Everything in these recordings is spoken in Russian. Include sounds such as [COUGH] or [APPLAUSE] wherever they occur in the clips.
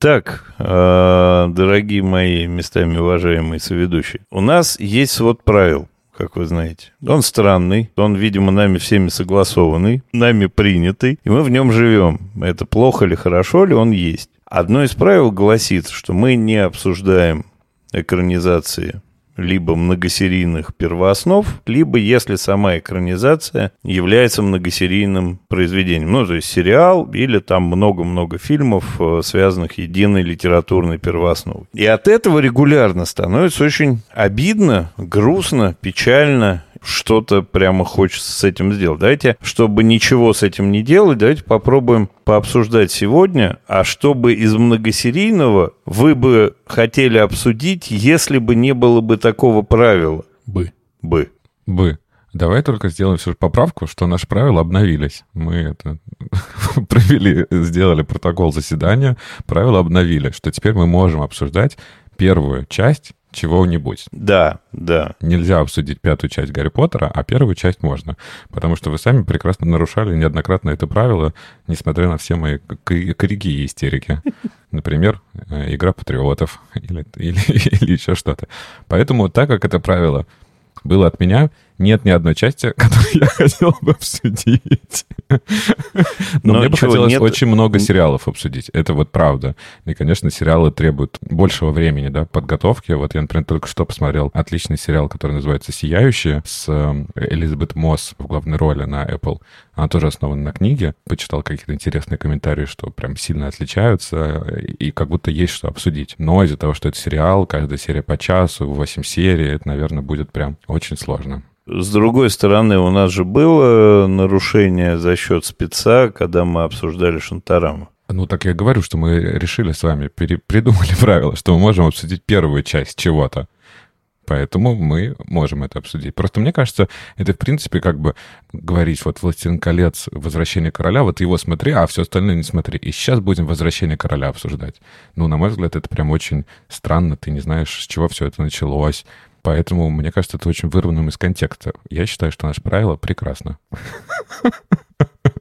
Так, э, дорогие мои местами уважаемые соведущие, у нас есть свод правил, как вы знаете. Он странный, он, видимо, нами всеми согласованный, нами принятый, и мы в нем живем. Это плохо или хорошо ли, он есть. Одно из правил гласит, что мы не обсуждаем экранизации либо многосерийных первооснов, либо если сама экранизация является многосерийным произведением. Ну, то есть сериал или там много-много фильмов, э, связанных единой литературной первоосновой. И от этого регулярно становится очень обидно, грустно, печально что-то прямо хочется с этим сделать. Давайте, чтобы ничего с этим не делать, давайте попробуем пообсуждать сегодня, а чтобы из многосерийного вы бы хотели обсудить, если бы не было бы такого правила? Бы. Бы. Бы. Давай только сделаем же поправку, что наши правила обновились. Мы это [LAUGHS] провели, сделали протокол заседания, правила обновили, что теперь мы можем обсуждать первую часть чего-нибудь. Да, да. Нельзя обсудить пятую часть Гарри Поттера, а первую часть можно. Потому что вы сами прекрасно нарушали неоднократно это правило, несмотря на все мои крики и истерики. [LAUGHS] Например, э, игра патриотов [LAUGHS] или, или, [LAUGHS] или еще что-то. Поэтому, так как это правило было от меня, нет ни одной части, [LAUGHS] которую я хотел бы обсудить. Но, Но мне бы хотелось нет... очень много сериалов обсудить. Это вот правда. И, конечно, сериалы требуют большего времени, да, подготовки. Вот я, например, только что посмотрел отличный сериал, который называется «Сияющие» с э, Элизабет Мосс в главной роли на Apple. Она тоже основана на книге. Почитал какие-то интересные комментарии, что прям сильно отличаются, и как будто есть что обсудить. Но из-за того, что это сериал, каждая серия по часу, 8 серий, это, наверное, будет прям очень сложно. С другой стороны, у нас же было нарушение за счет спеца, когда мы обсуждали Шантараму. Ну, так я говорю, что мы решили с вами, пере- придумали [LAUGHS] правила, что мы можем обсудить первую часть чего-то. Поэтому мы можем это обсудить. Просто мне кажется, это, в принципе, как бы говорить, вот «Властелин колец», «Возвращение короля», вот его смотри, а все остальное не смотри. И сейчас будем «Возвращение короля» обсуждать. Ну, на мой взгляд, это прям очень странно. Ты не знаешь, с чего все это началось. Поэтому, мне кажется, это очень вырванным из контекста. Я считаю, что наше правило прекрасно.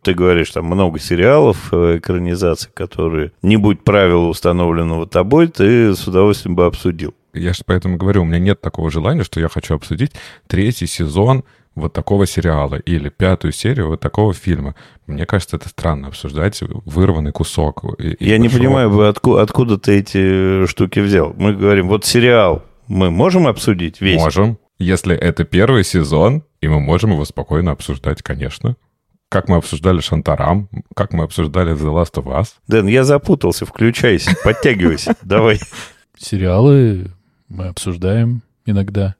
Ты говоришь, там много сериалов, э, экранизаций, которые, не будь правила установленного тобой, ты с удовольствием бы обсудил. Я же поэтому говорю, у меня нет такого желания, что я хочу обсудить третий сезон вот такого сериала или пятую серию вот такого фильма. Мне кажется, это странно обсуждать вырванный кусок. И, я и не понимаю, откуда, откуда ты эти штуки взял. Мы говорим, вот сериал мы можем обсудить весь? Можем. Если это первый сезон, и мы можем его спокойно обсуждать, конечно. Как мы обсуждали Шантарам, как мы обсуждали The Last of Us. Дэн, я запутался, включайся, подтягивайся, [LAUGHS] давай. Сериалы мы обсуждаем иногда.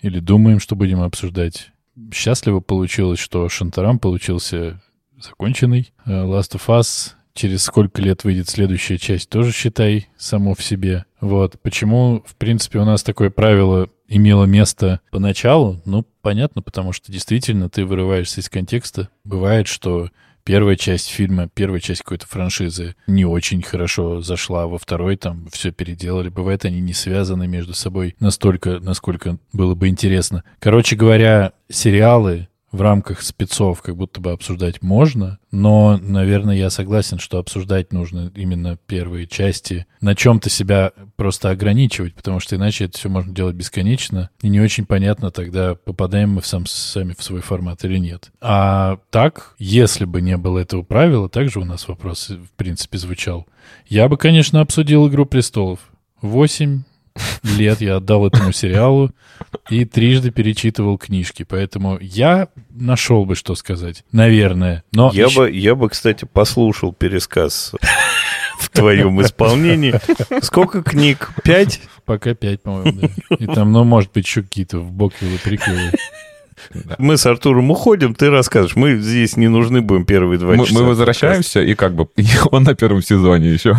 Или думаем, что будем обсуждать. Счастливо получилось, что Шантарам получился законченный. Э, Last of Us через сколько лет выйдет следующая часть, тоже считай само в себе. Вот. Почему, в принципе, у нас такое правило имело место поначалу? Ну, понятно, потому что действительно ты вырываешься из контекста. Бывает, что первая часть фильма, первая часть какой-то франшизы не очень хорошо зашла, во второй там все переделали. Бывает, они не связаны между собой настолько, насколько было бы интересно. Короче говоря, сериалы в рамках спецов как будто бы обсуждать можно, но, наверное, я согласен, что обсуждать нужно именно первые части, на чем-то себя просто ограничивать, потому что иначе это все можно делать бесконечно, и не очень понятно тогда, попадаем мы сам, сами в свой формат или нет. А так, если бы не было этого правила, также у нас вопрос, в принципе, звучал. Я бы, конечно, обсудил «Игру престолов». Восемь лет я отдал этому сериалу и трижды перечитывал книжки. Поэтому я нашел бы, что сказать. Наверное. Но я, еще... бы, я бы, кстати, послушал пересказ в твоем исполнении. Сколько книг? Пять? Пока пять, по-моему, да. И там, ну, может быть, еще какие-то в боквилы, приквелы. Да. Мы с Артуром уходим, ты расскажешь. Мы здесь не нужны будем первые два мы, часа. Мы возвращаемся, и как бы он на первом сезоне еще.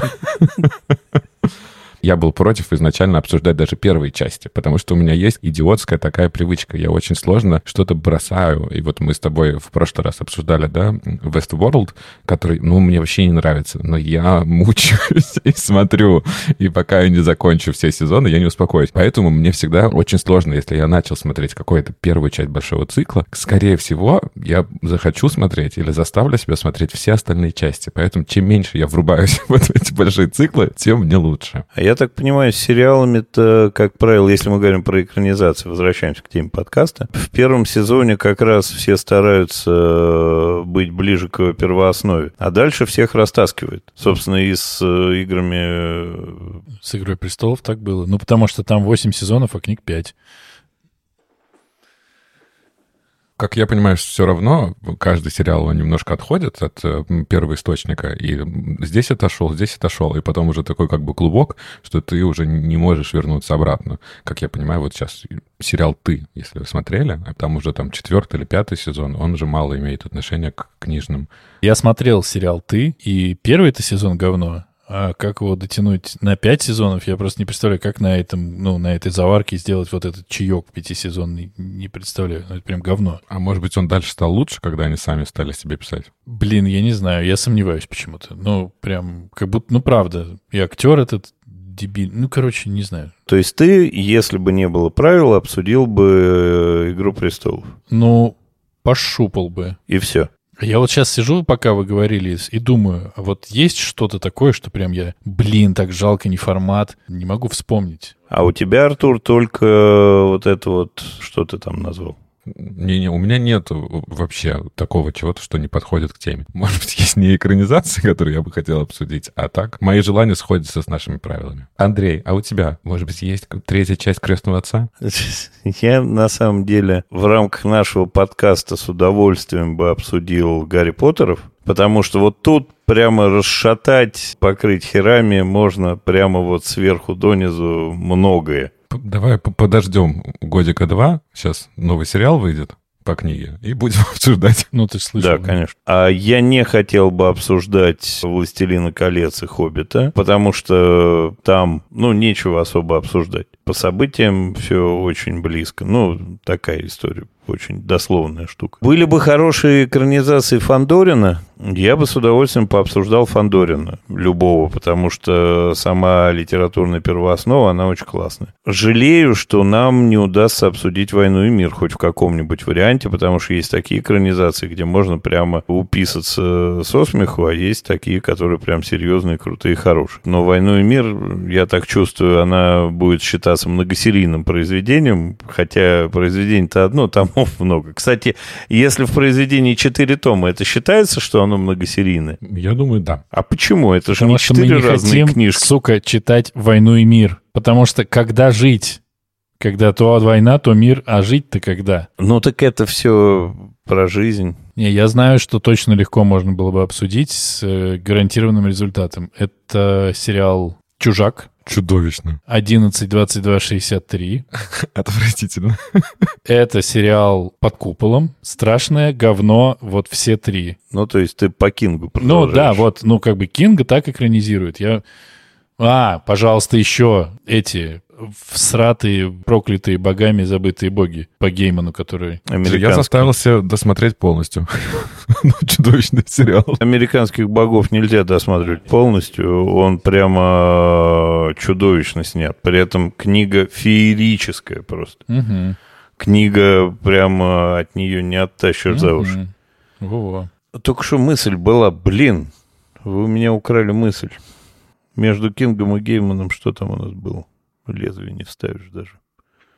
Я был против изначально обсуждать даже первые части, потому что у меня есть идиотская такая привычка. Я очень сложно что-то бросаю. И вот мы с тобой в прошлый раз обсуждали, да, Westworld, который, ну, мне вообще не нравится, но я мучаюсь [LAUGHS] и смотрю. И пока я не закончу все сезоны, я не успокоюсь. Поэтому мне всегда очень сложно, если я начал смотреть какую-то первую часть большого цикла, скорее всего, я захочу смотреть или заставлю себя смотреть все остальные части. Поэтому чем меньше я врубаюсь [LAUGHS] в эти большие циклы, тем мне лучше. А я так понимаю, с сериалами-то, как правило, если мы говорим про экранизацию, возвращаемся к теме подкаста, в первом сезоне как раз все стараются э, быть ближе к первооснове, а дальше всех растаскивают. Собственно, и с э, играми... Э, с «Игрой престолов» так было. Ну, потому что там 8 сезонов, а книг 5. Как я понимаю, все равно каждый сериал он немножко отходит от э, первого источника, и здесь отошел, здесь отошел, и потом уже такой как бы клубок, что ты уже не можешь вернуться обратно. Как я понимаю, вот сейчас сериал «Ты», если вы смотрели, а там уже там четвертый или пятый сезон, он же мало имеет отношения к книжным. Я смотрел сериал «Ты», и первый это сезон говно, а как его дотянуть на пять сезонов, я просто не представляю, как на этом, ну, на этой заварке сделать вот этот чаек пятисезонный, не представляю. Ну, это прям говно. А может быть, он дальше стал лучше, когда они сами стали себе писать? Блин, я не знаю, я сомневаюсь почему-то. Ну, прям, как будто, ну, правда, и актер этот дебиль, ну, короче, не знаю. То есть ты, если бы не было правил, обсудил бы э, «Игру престолов»? Ну, пошупал бы. И все. Я вот сейчас сижу, пока вы говорили, и думаю, а вот есть что-то такое, что прям я, блин, так жалко, не формат, не могу вспомнить. А у тебя, Артур, только вот это вот, что ты там назвал? Не-не, у меня нет вообще такого чего-то, что не подходит к теме. Может быть, есть не экранизации, [LAUGHS] которые я бы хотел обсудить, а так мои желания сходятся с нашими правилами. Андрей, а у тебя, может быть, есть третья часть «Крестного отца»? [LAUGHS] Я, на самом деле, в рамках нашего подкаста с удовольствием бы обсудил «Гарри Поттеров», потому что вот тут прямо расшатать, покрыть херами можно прямо вот сверху донизу многое. Давай подождем годика два. Сейчас новый сериал выйдет по книге и будем [LAUGHS] обсуждать. Ну, ты слышал. Да, конечно. А я не хотел бы обсуждать «Властелина колец» и «Хоббита», потому что там, ну, нечего особо обсуждать. По событиям все очень близко. Ну, такая история очень дословная штука. Были бы хорошие экранизации Фандорина, я бы с удовольствием пообсуждал Фандорина, любого, потому что сама литературная первооснова, она очень классная. Жалею, что нам не удастся обсудить «Войну и мир» хоть в каком-нибудь варианте, потому что есть такие экранизации, где можно прямо уписаться со смеху, а есть такие, которые прям серьезные, крутые, хорошие. Но «Войну и мир», я так чувствую, она будет считаться многосерийным произведением, хотя произведение-то одно, [LAUGHS] томов много. Кстати, если в произведении 4 тома, это считается, что оно многосерийное? Я думаю, да. А почему? Это же Потому не 4 мы не разные хотим, книжки. сука, читать «Войну и мир». Потому что когда жить? Когда то война, то мир, а жить-то когда? Ну так это все про жизнь. Не, я знаю, что точно легко можно было бы обсудить с э, гарантированным результатом. Это сериал «Чужак», Чудовищно. 11.22.63. [LAUGHS] Отвратительно. Это сериал «Под куполом». Страшное говно, вот все три. Ну, то есть ты по Кингу Ну да, вот, ну как бы Кинга так экранизирует. Я... А, пожалуйста, еще эти всратые, проклятые богами забытые боги по Гейману, который... Я заставил себя досмотреть полностью. [LAUGHS] Ну, чудовищный сериал. Американских богов нельзя досматривать полностью. Он прямо чудовищно снят. При этом книга феерическая просто. Мгм. Книга прямо от нее не оттащишь за уши. Во-во. Только что мысль была, блин, вы у меня украли мысль. Между Кингом и Гейманом что там у нас было? Лезвие не вставишь даже.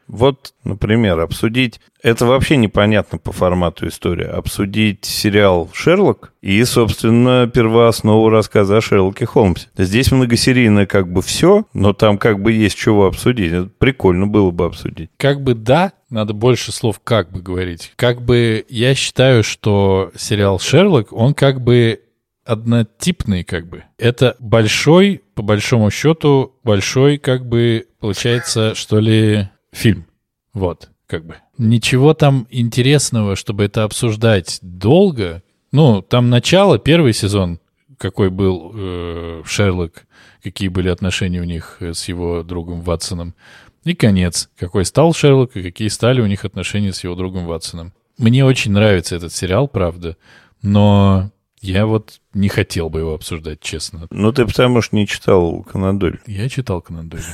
Вот, например, обсудить... Это вообще непонятно по формату история. Обсудить сериал «Шерлок» и, собственно, первооснову рассказа о Шерлоке Холмсе. Здесь многосерийное как бы все, но там как бы есть чего обсудить. Это прикольно было бы обсудить. Как бы да, надо больше слов как бы говорить. Как бы я считаю, что сериал «Шерлок», он как бы однотипный как бы. Это большой, по большому счету, большой как бы, получается, что ли, фильм. Вот, как бы. Ничего там интересного, чтобы это обсуждать долго. Ну, там начало, первый сезон, какой был э, Шерлок, какие были отношения у них э, с его другом Ватсоном. И конец, какой стал Шерлок и какие стали у них отношения с его другом Ватсоном. Мне очень нравится этот сериал, правда, но я вот не хотел бы его обсуждать, честно. Ну, ты потому что не читал Конан Дойля. Я читал Конан Дойля.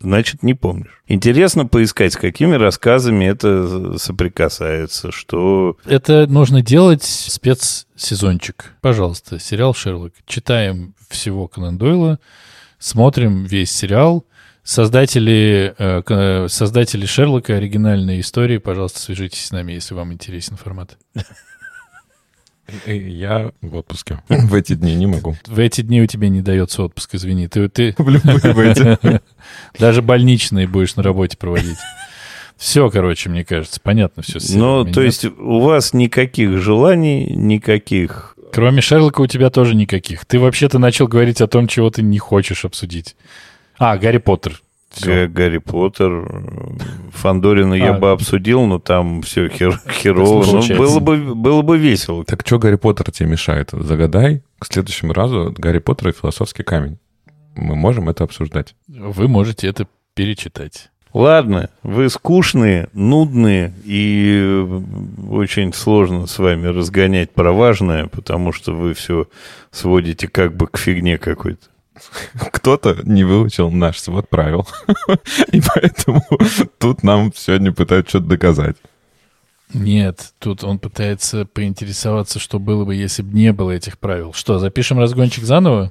Значит, не помнишь. Интересно поискать, с какими рассказами это соприкасается, что... Это нужно делать спецсезончик. Пожалуйста, сериал «Шерлок». Читаем всего Конан Дойла, смотрим весь сериал. Создатели, э, создатели Шерлока, оригинальной истории, пожалуйста, свяжитесь с нами, если вам интересен формат. Я в отпуске. [LAUGHS] В эти дни не могу. В эти дни у тебя не дается отпуск, извини. Ты, ты... [LAUGHS] В любые в эти. [LAUGHS] Даже больничные будешь на работе проводить. Все, короче, мне кажется, понятно все. Ну, то есть у вас никаких желаний, никаких... Кроме Шерлока у тебя тоже никаких. Ты вообще-то начал говорить о том, чего ты не хочешь обсудить. А, Гарри Поттер. Все. Гарри Поттер. Фандорина а. я бы обсудил, но там все хер, херово. Ну, было, бы, было бы весело. Так что Гарри Поттер тебе мешает? Загадай к следующему разу Гарри Поттер и философский камень. Мы можем это обсуждать. Вы можете это перечитать. Ладно, вы скучные, нудные, и очень сложно с вами разгонять про важное, потому что вы все сводите как бы к фигне какой-то. Кто-то не выучил наш свод правил. [LAUGHS] И поэтому тут нам сегодня пытаются что-то доказать. Нет, тут он пытается поинтересоваться, что было бы, если бы не было этих правил. Что, запишем разгончик заново?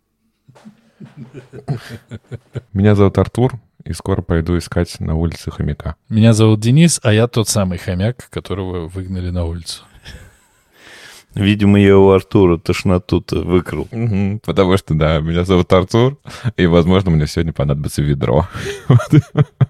Меня зовут Артур, и скоро пойду искать на улице хомяка. Меня зовут Денис, а я тот самый хомяк, которого выгнали на улицу. Видимо, я у Артура тошноту-то выкрал. Угу, потому что, да, меня зовут Артур, и, возможно, мне сегодня понадобится ведро.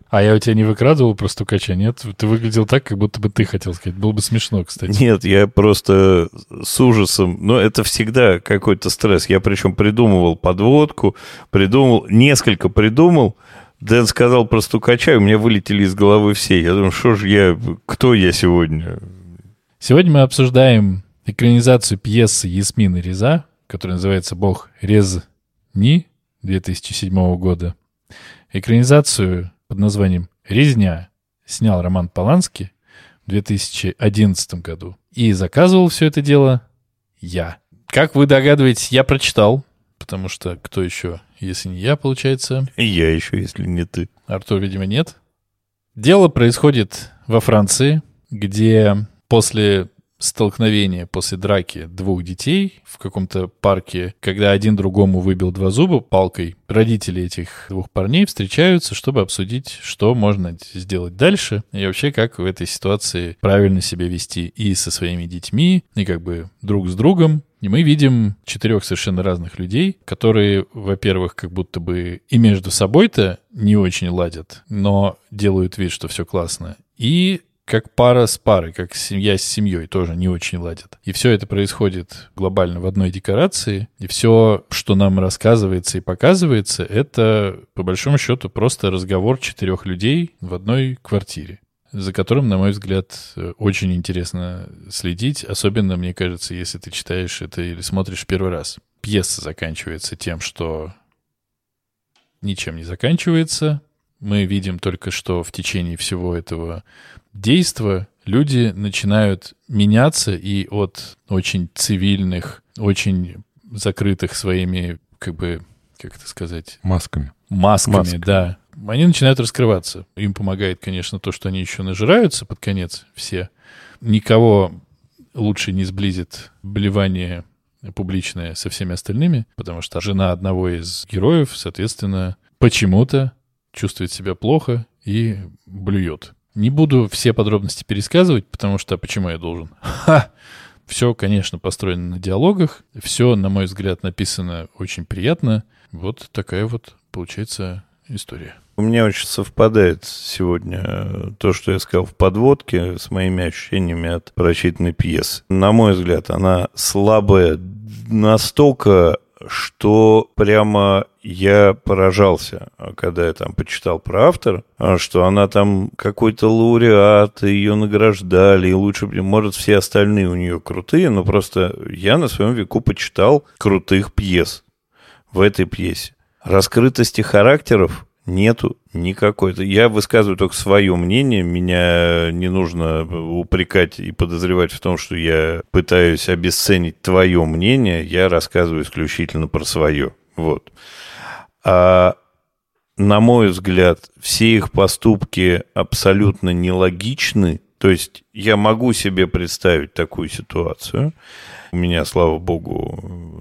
А я у тебя не выкрадывал просто стукача, нет? Ты выглядел так, как будто бы ты хотел сказать. Было бы смешно, кстати. Нет, я просто с ужасом... Но это всегда какой-то стресс. Я причем придумывал подводку, придумал, несколько придумал, Дэн сказал про стукача, и у меня вылетели из головы все. Я думаю, что же я, кто я сегодня? Сегодня мы обсуждаем экранизацию пьесы Ясмины Реза, которая называется «Бог Резни» 2007 года. Экранизацию под названием «Резня» снял Роман Полански в 2011 году. И заказывал все это дело я. Как вы догадываетесь, я прочитал, потому что кто еще, если не я, получается? И я еще, если не ты. Артур, видимо, нет. Дело происходит во Франции, где после столкновение после драки двух детей в каком-то парке, когда один другому выбил два зуба палкой. Родители этих двух парней встречаются, чтобы обсудить, что можно сделать дальше и вообще как в этой ситуации правильно себя вести и со своими детьми, и как бы друг с другом. И мы видим четырех совершенно разных людей, которые, во-первых, как будто бы и между собой-то не очень ладят, но делают вид, что все классно. И как пара с парой, как семья с семьей тоже не очень ладят. И все это происходит глобально в одной декорации, и все, что нам рассказывается и показывается, это, по большому счету, просто разговор четырех людей в одной квартире за которым, на мой взгляд, очень интересно следить, особенно, мне кажется, если ты читаешь это или смотришь первый раз. Пьеса заканчивается тем, что ничем не заканчивается. Мы видим только, что в течение всего этого действа люди начинают меняться и от очень цивильных, очень закрытых своими, как бы, как это сказать? Масками. Масками, Масками. да. они начинают раскрываться. Им помогает, конечно, то, что они еще нажираются под конец все. Никого лучше не сблизит блевание публичное со всеми остальными, потому что жена одного из героев, соответственно, почему-то чувствует себя плохо и блюет. Не буду все подробности пересказывать, потому что почему я должен? Ха! Все, конечно, построено на диалогах. Все, на мой взгляд, написано очень приятно. Вот такая вот получается история. У меня очень совпадает сегодня то, что я сказал в подводке, с моими ощущениями от прочитанной пьесы. На мой взгляд, она слабая настолько, что прямо я поражался, когда я там почитал про автора, что она там какой-то лауреат, ее награждали, и лучше, может, все остальные у нее крутые, но просто я на своем веку почитал крутых пьес в этой пьесе. Раскрытости характеров нету никакой. Я высказываю только свое мнение. Меня не нужно упрекать и подозревать в том, что я пытаюсь обесценить твое мнение. Я рассказываю исключительно про свое. Вот. А на мой взгляд, все их поступки абсолютно нелогичны. То есть я могу себе представить такую ситуацию. У меня, слава богу,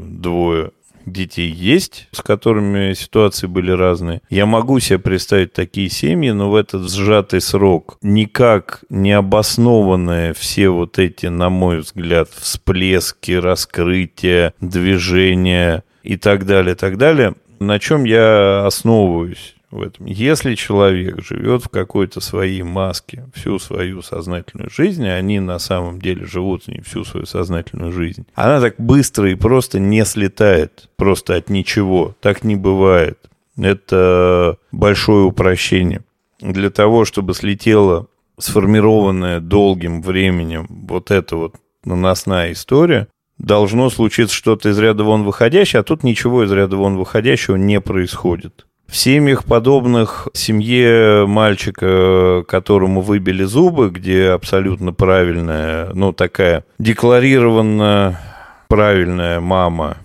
двое детей есть, с которыми ситуации были разные. Я могу себе представить такие семьи, но в этот сжатый срок никак не обоснованные все вот эти, на мой взгляд, всплески, раскрытия, движения и так далее, так далее, на чем я основываюсь в этом. Если человек живет в какой-то своей маске всю свою сознательную жизнь, а они на самом деле живут не всю свою сознательную жизнь, она так быстро и просто не слетает просто от ничего. Так не бывает. Это большое упрощение. Для того, чтобы слетела сформированная долгим временем вот эта вот наносная история, должно случиться что-то из ряда вон выходящее, а тут ничего из ряда вон выходящего не происходит. В семьях подобных семье мальчика, которому выбили зубы, где абсолютно правильная, ну, такая декларированно правильная мама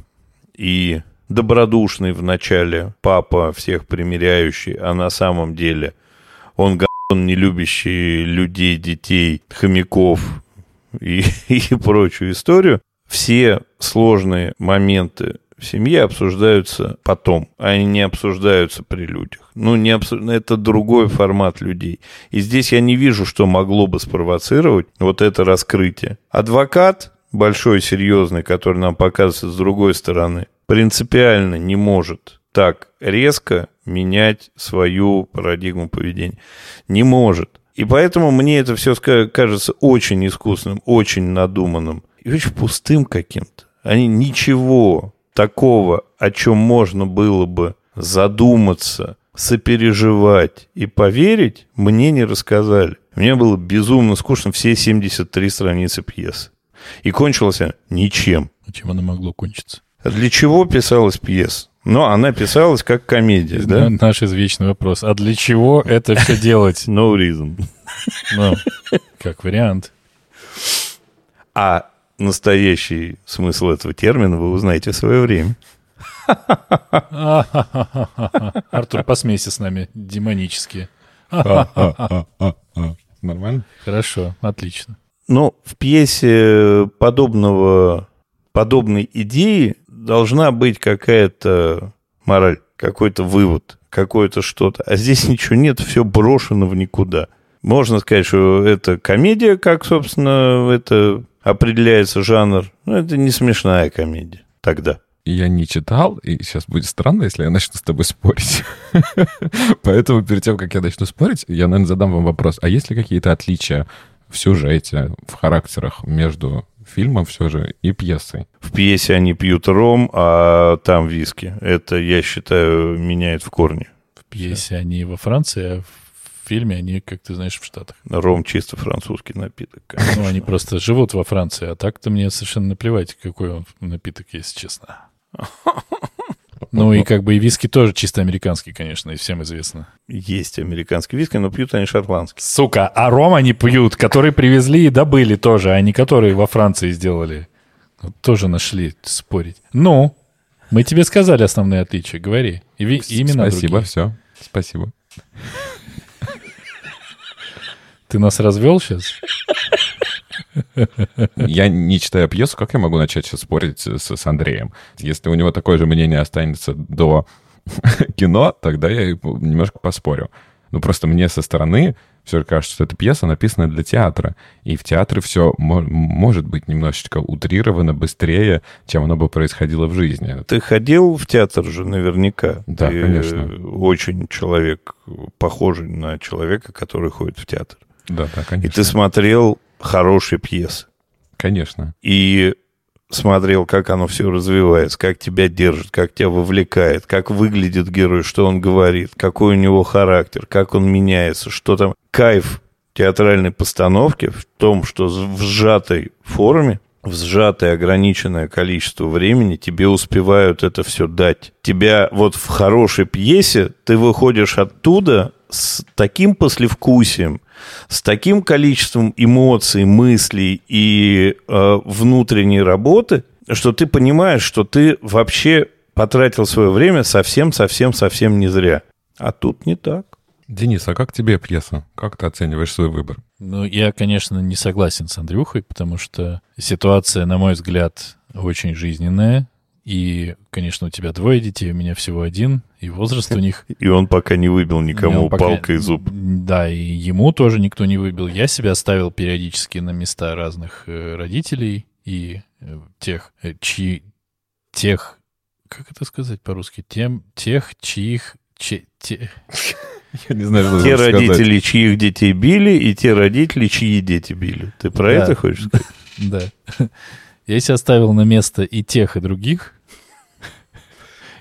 и добродушный в начале папа, всех примиряющий, а на самом деле он он не любящий людей, детей, хомяков и, [LAUGHS] и прочую историю. Все сложные моменты в семье обсуждаются потом, а они не обсуждаются при людях. Ну, не обсуж... это другой формат людей. И здесь я не вижу, что могло бы спровоцировать вот это раскрытие. Адвокат, большой, серьезный, который нам показывается с другой стороны, принципиально не может так резко менять свою парадигму поведения. Не может. И поэтому мне это все кажется очень искусным, очень надуманным и очень пустым каким-то. Они ничего такого, о чем можно было бы задуматься, сопереживать и поверить, мне не рассказали. Мне было безумно скучно все 73 страницы пьесы. И кончилась она ничем. А чем она могло кончиться? Для чего писалась пьеса? Но она писалась как комедия, да? Наш извечный вопрос. А для чего это все [LAUGHS] делать? No reason. Ну, как вариант. А настоящий смысл этого термина вы узнаете в свое время. [LAUGHS] Артур, посмейся с нами демонически. [LAUGHS] Нормально? Хорошо, отлично. Ну, в пьесе подобного, подобной идеи должна быть какая-то мораль, какой-то вывод, какое-то что-то. А здесь [LAUGHS] ничего нет, все брошено в никуда. Можно сказать, что это комедия, как, собственно, это определяется жанр. Но это не смешная комедия тогда. Я не читал, и сейчас будет странно, если я начну с тобой спорить. [LAUGHS] Поэтому перед тем, как я начну спорить, я, наверное, задам вам вопрос. А есть ли какие-то отличия в сюжете, в характерах между фильмом все же и пьесой? В пьесе они пьют ром, а там виски. Это, я считаю, меняет в корне. В пьесе они во Франции, а в фильме, они, как ты знаешь, в Штатах. Ром чисто французский напиток. Конечно. Ну, они просто живут во Франции, а так-то мне совершенно наплевать, какой он напиток, если честно. [LAUGHS] Ну и как бы и виски тоже чисто американский, конечно, и всем известно. Есть американский виски, но пьют они шотландский. Сука, а ром они пьют, который привезли и добыли тоже, а не которые во Франции сделали. Вот тоже нашли спорить. Ну, мы тебе сказали основные отличия, говори. И имена Спасибо, другие. все. Спасибо. Ты нас развел сейчас? Я не читаю пьесу, как я могу начать сейчас спорить с, с Андреем? Если у него такое же мнение останется до [LAUGHS] кино, тогда я немножко поспорю. Ну, просто мне со стороны все кажется, что эта пьеса написана для театра. И в театре все может быть немножечко утрировано быстрее, чем оно бы происходило в жизни. Ты ходил в театр же наверняка. Да, Ты конечно. очень человек, похожий на человека, который ходит в театр. Да, да, конечно. И ты смотрел хорошие пьесы. Конечно. И смотрел, как оно все развивается, как тебя держит, как тебя вовлекает, как выглядит герой, что он говорит, какой у него характер, как он меняется, что там. Кайф театральной постановки в том, что в сжатой форме, в сжатое ограниченное количество времени тебе успевают это все дать. Тебя вот в хорошей пьесе ты выходишь оттуда с таким послевкусием, с таким количеством эмоций, мыслей и э, внутренней работы, что ты понимаешь, что ты вообще потратил свое время совсем-совсем-совсем не зря. А тут не так. Денис, а как тебе пьеса? Как ты оцениваешь свой выбор? Ну, я, конечно, не согласен с Андрюхой, потому что ситуация, на мой взгляд, очень жизненная. И, конечно, у тебя двое детей, у меня всего один, и возраст у них... [LAUGHS] И он пока не выбил никому пока... палкой зуб. Да, и ему тоже никто не выбил. Я себя ставил периодически на места разных э, родителей и э, тех, э, чьи... Тех... Как это сказать по-русски? Тем, тех, чьих... Че, те... [LAUGHS] Я не знаю, что Те родители, сказать. чьих детей били, и те родители, чьи дети били. Ты про да. это хочешь сказать? [LAUGHS] Да. Я себя ставил на место и тех, и других.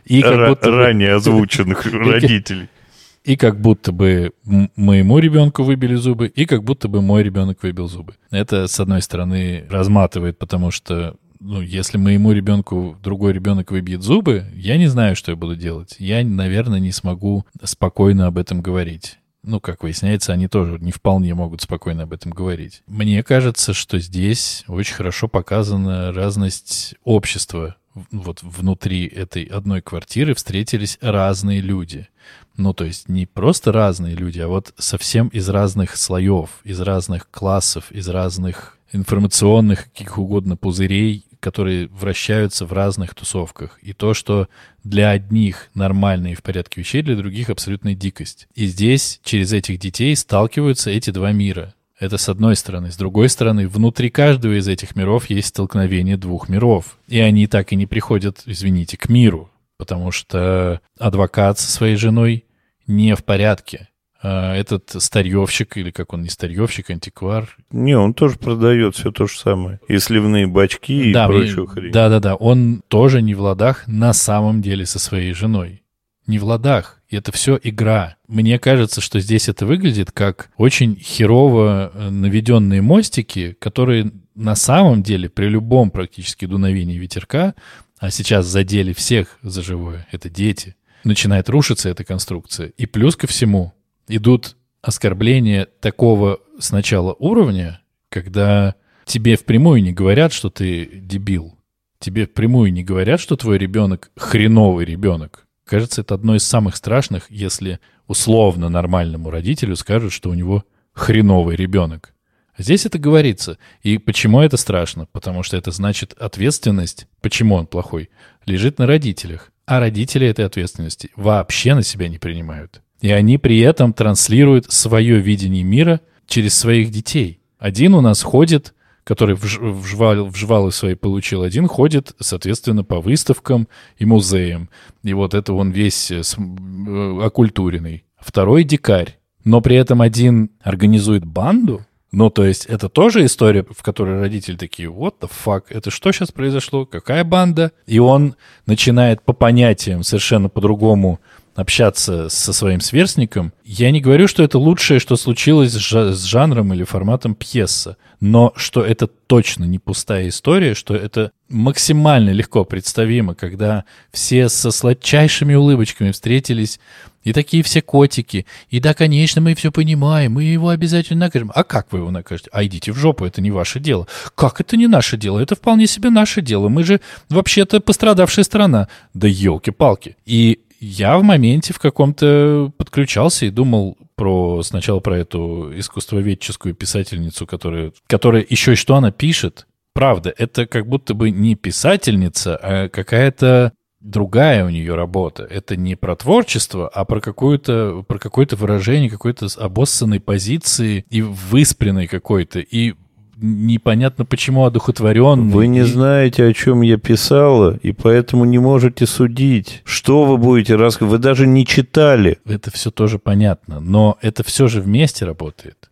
И как будто ранее бы... [LAUGHS] озвученных [LAUGHS] родителей. [LAUGHS] И как будто бы моему ребенку выбили зубы, и как будто бы мой ребенок выбил зубы. Это, с одной стороны, разматывает, потому что ну, если моему ребенку другой ребенок выбьет зубы, я не знаю, что я буду делать. Я, наверное, не смогу спокойно об этом говорить. Ну, как выясняется, они тоже не вполне могут спокойно об этом говорить. Мне кажется, что здесь очень хорошо показана разность общества вот внутри этой одной квартиры встретились разные люди. Ну, то есть не просто разные люди, а вот совсем из разных слоев, из разных классов, из разных информационных, каких угодно пузырей, которые вращаются в разных тусовках. И то, что для одних нормально и в порядке вещей, для других абсолютная дикость. И здесь через этих детей сталкиваются эти два мира. Это с одной стороны. С другой стороны, внутри каждого из этих миров есть столкновение двух миров. И они так и не приходят, извините, к миру. Потому что адвокат со своей женой не в порядке. А этот старьевщик, или как он, не старьевщик, антиквар. Не, он тоже продает все то же самое. И сливные бачки, да, и прочую хрень. Да-да-да, он тоже не в ладах на самом деле со своей женой. Не в ладах. Это все игра. Мне кажется, что здесь это выглядит как очень херово э, наведенные мостики, которые на самом деле при любом практически дуновении ветерка, а сейчас задели всех за живое, это дети, начинает рушиться эта конструкция. И плюс ко всему идут оскорбления такого сначала уровня, когда тебе впрямую не говорят, что ты дебил. Тебе впрямую не говорят, что твой ребенок хреновый ребенок. Кажется, это одно из самых страшных, если условно нормальному родителю скажут, что у него хреновый ребенок. Здесь это говорится. И почему это страшно? Потому что это значит ответственность, почему он плохой, лежит на родителях. А родители этой ответственности вообще на себя не принимают. И они при этом транслируют свое видение мира через своих детей. Один у нас ходит который вжвал, вжвалы свои получил один, ходит, соответственно, по выставкам и музеям. И вот это он весь э, э, окультуренный. Второй дикарь. Но при этом один организует банду, ну, то есть это тоже история, в которой родители такие, what the fuck, это что сейчас произошло, какая банда? И он начинает по понятиям совершенно по-другому общаться со своим сверстником. Я не говорю, что это лучшее, что случилось с жанром или форматом пьеса, но что это точно не пустая история, что это максимально легко представимо, когда все со сладчайшими улыбочками встретились и такие все котики. И да, конечно, мы все понимаем, мы его обязательно накажем. А как вы его накажете? А идите в жопу, это не ваше дело. Как это не наше дело? Это вполне себе наше дело. Мы же вообще-то пострадавшая страна. Да елки-палки. И я в моменте в каком-то подключался и думал про сначала про эту искусствоведческую писательницу, которая, которая еще что она пишет. Правда, это как будто бы не писательница, а какая-то другая у нее работа. Это не про творчество, а про какое-то про какое-то выражение какой-то обоссанной позиции и выспренной какой-то. И непонятно почему одухотворенный. Вы не и... знаете, о чем я писала, и поэтому не можете судить. Что вы будете рассказывать? Вы даже не читали. Это все тоже понятно, но это все же вместе работает.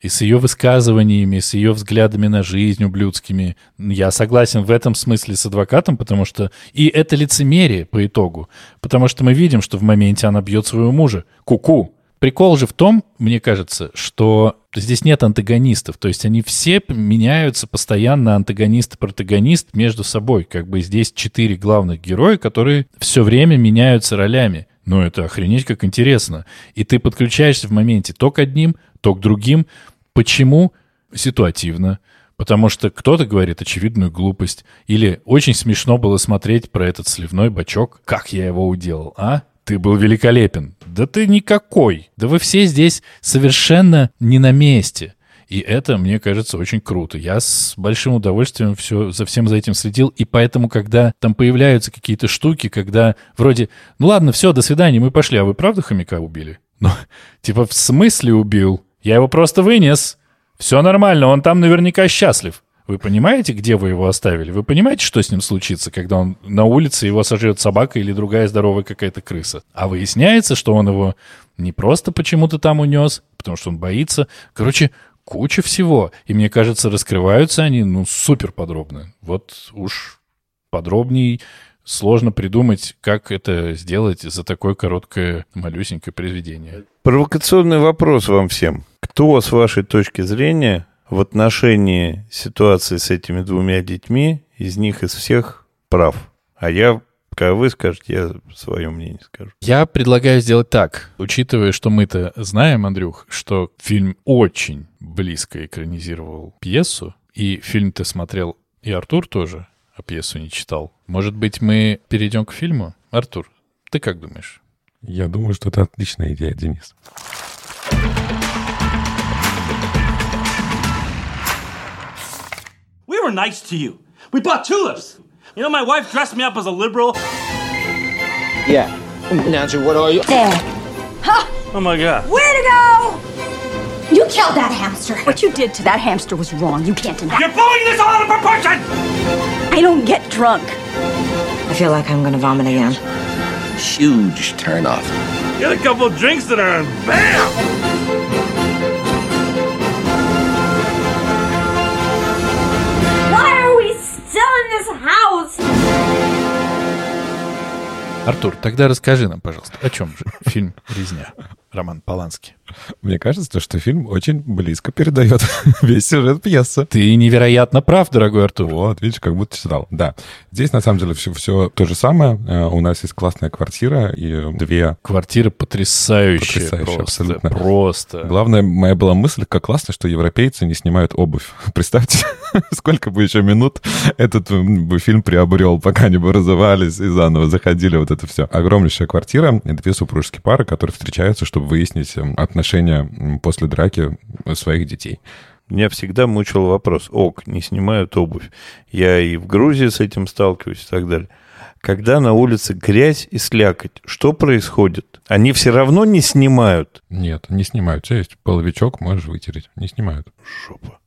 И с ее высказываниями, с ее взглядами на жизнь ублюдскими. Я согласен в этом смысле с адвокатом, потому что... И это лицемерие по итогу. Потому что мы видим, что в моменте она бьет своего мужа. Ку-ку. Прикол же в том, мне кажется, что здесь нет антагонистов. То есть они все меняются постоянно антагонист-протагонист между собой. Как бы здесь четыре главных героя, которые все время меняются ролями. Ну, это охренеть как интересно. И ты подключаешься в моменте то к одним, то к другим. Почему? Ситуативно. Потому что кто-то говорит очевидную глупость. Или очень смешно было смотреть про этот сливной бачок. Как я его уделал, а? Ты был великолепен. Да ты никакой. Да вы все здесь совершенно не на месте. И это, мне кажется, очень круто. Я с большим удовольствием все, за всем за этим следил. И поэтому, когда там появляются какие-то штуки, когда вроде, ну ладно, все, до свидания, мы пошли, а вы правда хомяка убили? Ну, [LAUGHS] типа, в смысле убил? Я его просто вынес. Все нормально, он там наверняка счастлив. Вы понимаете, где вы его оставили? Вы понимаете, что с ним случится, когда он на улице его сожрет собака или другая здоровая какая-то крыса? А выясняется, что он его не просто почему-то там унес, потому что он боится. Короче, куча всего. И мне кажется, раскрываются они, ну, супер подробно. Вот уж подробней сложно придумать, как это сделать за такое короткое, малюсенькое произведение. Провокационный вопрос вам всем. Кто, с вашей точки зрения, в отношении ситуации с этими двумя детьми из них из всех прав. А я, когда вы скажете, я свое мнение скажу. Я предлагаю сделать так. Учитывая, что мы-то знаем, Андрюх, что фильм очень близко экранизировал пьесу, и фильм ты смотрел, и Артур тоже, а пьесу не читал. Может быть, мы перейдем к фильму? Артур, ты как думаешь? Я думаю, что это отличная идея, Денис. Were nice to you. We bought tulips. You know, my wife dressed me up as a liberal. Yeah. Nancy, what are you? There. Ha! Oh my God. Way to go! You killed that hamster. What you did to that hamster was wrong. You can't deny. You're blowing this all out of proportion! I don't get drunk. I feel like I'm gonna vomit again. Huge turnoff. Get a couple of drinks in her and bam! Артур, тогда расскажи нам, пожалуйста, о чем же фильм «Резня». Роман Поланский. Мне кажется, что фильм очень близко передает [LAUGHS] весь сюжет пьесы. Ты невероятно прав, дорогой Артур. Вот, видишь, как будто читал. Да. Здесь, на самом деле, все, все то же самое. Э, У нас есть классная квартира и две... Квартира потрясающая, Потрясающая, просто, абсолютно. просто. Главное, моя была мысль, как классно, что европейцы не снимают обувь. [LAUGHS] Представьте, [LAUGHS] сколько бы еще минут этот бы фильм приобрел, пока они бы разывались и заново заходили, вот это все. Огромнейшая квартира, и две супружеские пары, которые встречаются, чтобы выяснить м, отношения после драки своих детей. Меня всегда мучил вопрос. Ок, не снимают обувь. Я и в Грузии с этим сталкиваюсь и так далее. Когда на улице грязь и слякоть, что происходит? Они все равно не снимают. Нет, не снимают. У тебя есть половичок, можешь вытереть. Не снимают. Жопа.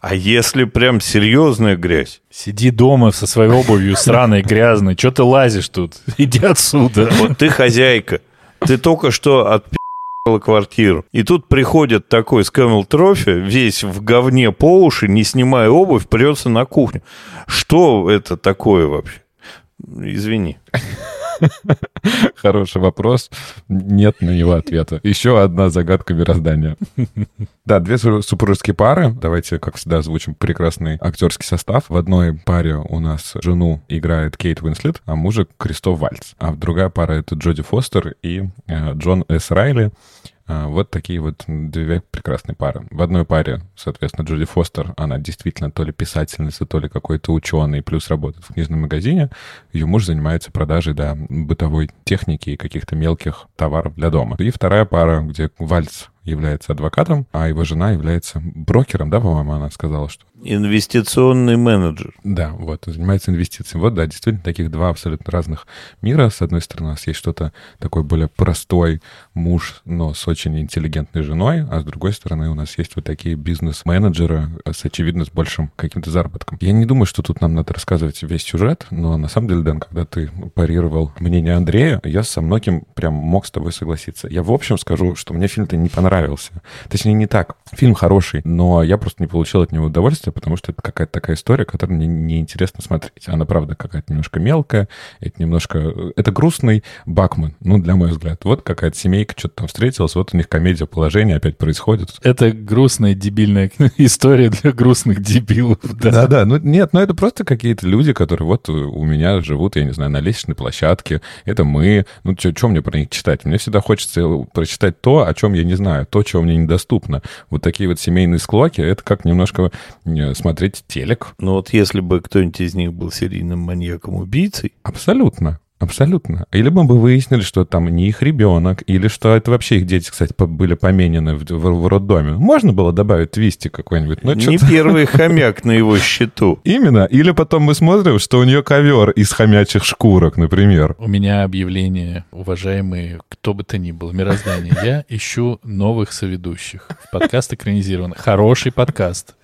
А если прям серьезная грязь? Сиди дома со своей обувью сраной, грязной. Че ты лазишь тут? [LAUGHS] Иди отсюда. Вот ты хозяйка. Ты только что отпи***ла квартиру. И тут приходит такой скэмл трофи, весь в говне по уши, не снимая обувь, прется на кухню. Что это такое вообще? Извини. Хороший вопрос. Нет на него ответа. Еще одна загадка мироздания. Да, две су- супружеские пары. Давайте, как всегда, озвучим прекрасный актерский состав. В одной паре у нас жену играет Кейт Уинслет, а мужа Кристоф Вальц. А другая пара — это Джоди Фостер и э, Джон С. Райли. А, Вот такие вот две прекрасные пары. В одной паре, соответственно, Джоди Фостер, она действительно то ли писательница, то ли какой-то ученый, плюс работает в книжном магазине. Ее муж занимается продажей, да, бытовой техники и каких-то мелких товаров для дома. И вторая пара, где Вальц является адвокатом, а его жена является брокером, да, по-моему, она сказала, что Инвестиционный менеджер. да, вот, занимается инвестициями. Вот, да, действительно, таких два абсолютно разных мира. С одной стороны, у нас есть что-то такой более простой муж, но с очень интеллигентной женой, а с другой стороны, у нас есть вот такие бизнес-менеджеры с, очевидно, с большим каким-то заработком. Я не думаю, что тут нам надо рассказывать весь сюжет, но на самом деле, Дэн, когда ты парировал мнение Андрея, я со многим прям мог с тобой согласиться. Я, в общем, скажу, что мне фильм-то не понравился. Точнее, не так. Фильм хороший, но я просто не получил от него удовольствия, потому что это какая-то такая история, которую мне неинтересно смотреть. Она, правда, какая-то немножко мелкая, это немножко... Это грустный Бакман, ну, для моего взгляда. Вот какая-то семейка что-то там встретилась, вот у них комедия положения опять происходит. Это грустная, дебильная [LAUGHS] история для грустных дебилов. Да. Да-да, ну нет, ну это просто какие-то люди, которые вот у меня живут, я не знаю, на лестничной площадке. Это мы. Ну, что мне про них читать? Мне всегда хочется прочитать то, о чем я не знаю, то, чего мне недоступно. Вот такие вот семейные склоки, это как немножко э, смотреть телек. Но вот если бы кто-нибудь из них был серийным маньяком-убийцей, Абсолютно. Абсолютно. Или бы мы выяснили, что там не их ребенок, или что это вообще их дети, кстати, были поменены в, в- в роддоме. Можно было добавить твистик какой-нибудь, но не первый [LAUGHS] хомяк на его счету. Именно. Или потом мы смотрим, что у нее ковер из хомячих шкурок, например. У меня объявление, уважаемые, кто бы то ни был, мироздание. Я ищу новых соведущих. В подкаст экранизирован. Хороший подкаст.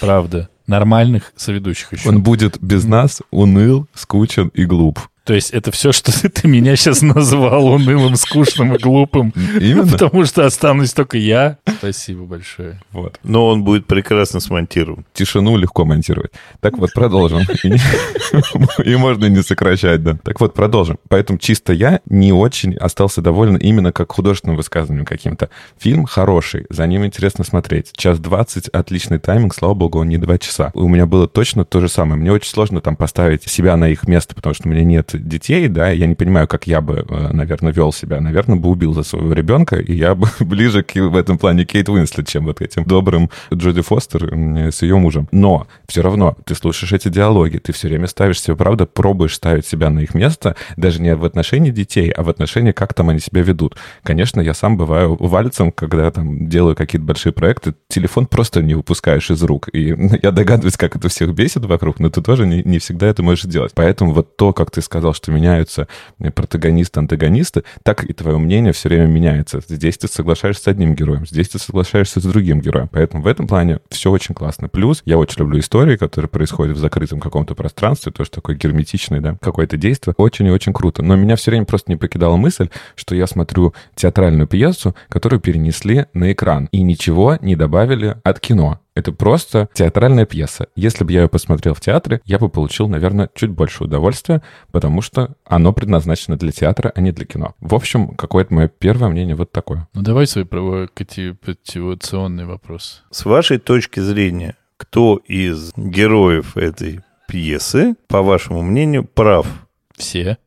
Правда. Нормальных соведущих ищу. Он будет без нас уныл, скучен и глуп. То есть это все, что ты, ты меня сейчас назвал унылым, скучным и глупым. Именно. Потому что останусь только я. Спасибо большое. Вот. Но он будет прекрасно смонтирован. Тишину легко монтировать. Так вот, продолжим. [LAUGHS] И можно не сокращать, да. Так вот, продолжим. Поэтому чисто я не очень остался доволен именно как художественным высказыванием каким-то. Фильм хороший, за ним интересно смотреть. Час двадцать, отличный тайминг, слава богу, он не два часа. У меня было точно то же самое. Мне очень сложно там поставить себя на их место, потому что у меня нет детей, да, я не понимаю, как я бы, э, наверное, вел себя. Наверное, бы убил за своего ребенка, и я бы [LAUGHS] ближе к, в этом плане Кейт Уинслет, чем вот этим добрым Джоди Фостер с ее мужем. Но все равно ты слушаешь эти диалоги, ты все время ставишь себе, правда, пробуешь ставить себя на их место, даже не в отношении детей, а в отношении, как там они себя ведут. Конечно, я сам бываю вальцем, когда там делаю какие-то большие проекты, телефон просто не выпускаешь из рук. И [LAUGHS] я догадываюсь, как это всех бесит вокруг, но ты тоже не, не всегда это можешь делать. Поэтому вот то, как ты сказал, что меняются протагонисты, антагонисты, так и твое мнение все время меняется. Здесь ты соглашаешься с одним героем, здесь ты соглашаешься с другим героем. Поэтому в этом плане все очень классно. Плюс я очень люблю истории, которые происходят в закрытом каком-то пространстве, тоже такое герметичное, да, какое-то действие. Очень и очень круто. Но меня все время просто не покидала мысль, что я смотрю театральную пьесу, которую перенесли на экран и ничего не добавили от кино. Это просто театральная пьеса. Если бы я ее посмотрел в театре, я бы получил, наверное, чуть больше удовольствия, потому что оно предназначено для театра, а не для кино. В общем, какое-то мое первое мнение вот такое. Ну давай свой провокативационный вопрос. С вашей точки зрения, кто из героев этой пьесы, по вашему мнению, прав? Все?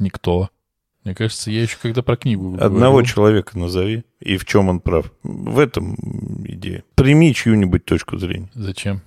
Никто. Мне кажется, я еще когда про книгу Одного говорил, человека назови. И в чем он прав? В этом идея. Прими чью-нибудь точку зрения. Зачем?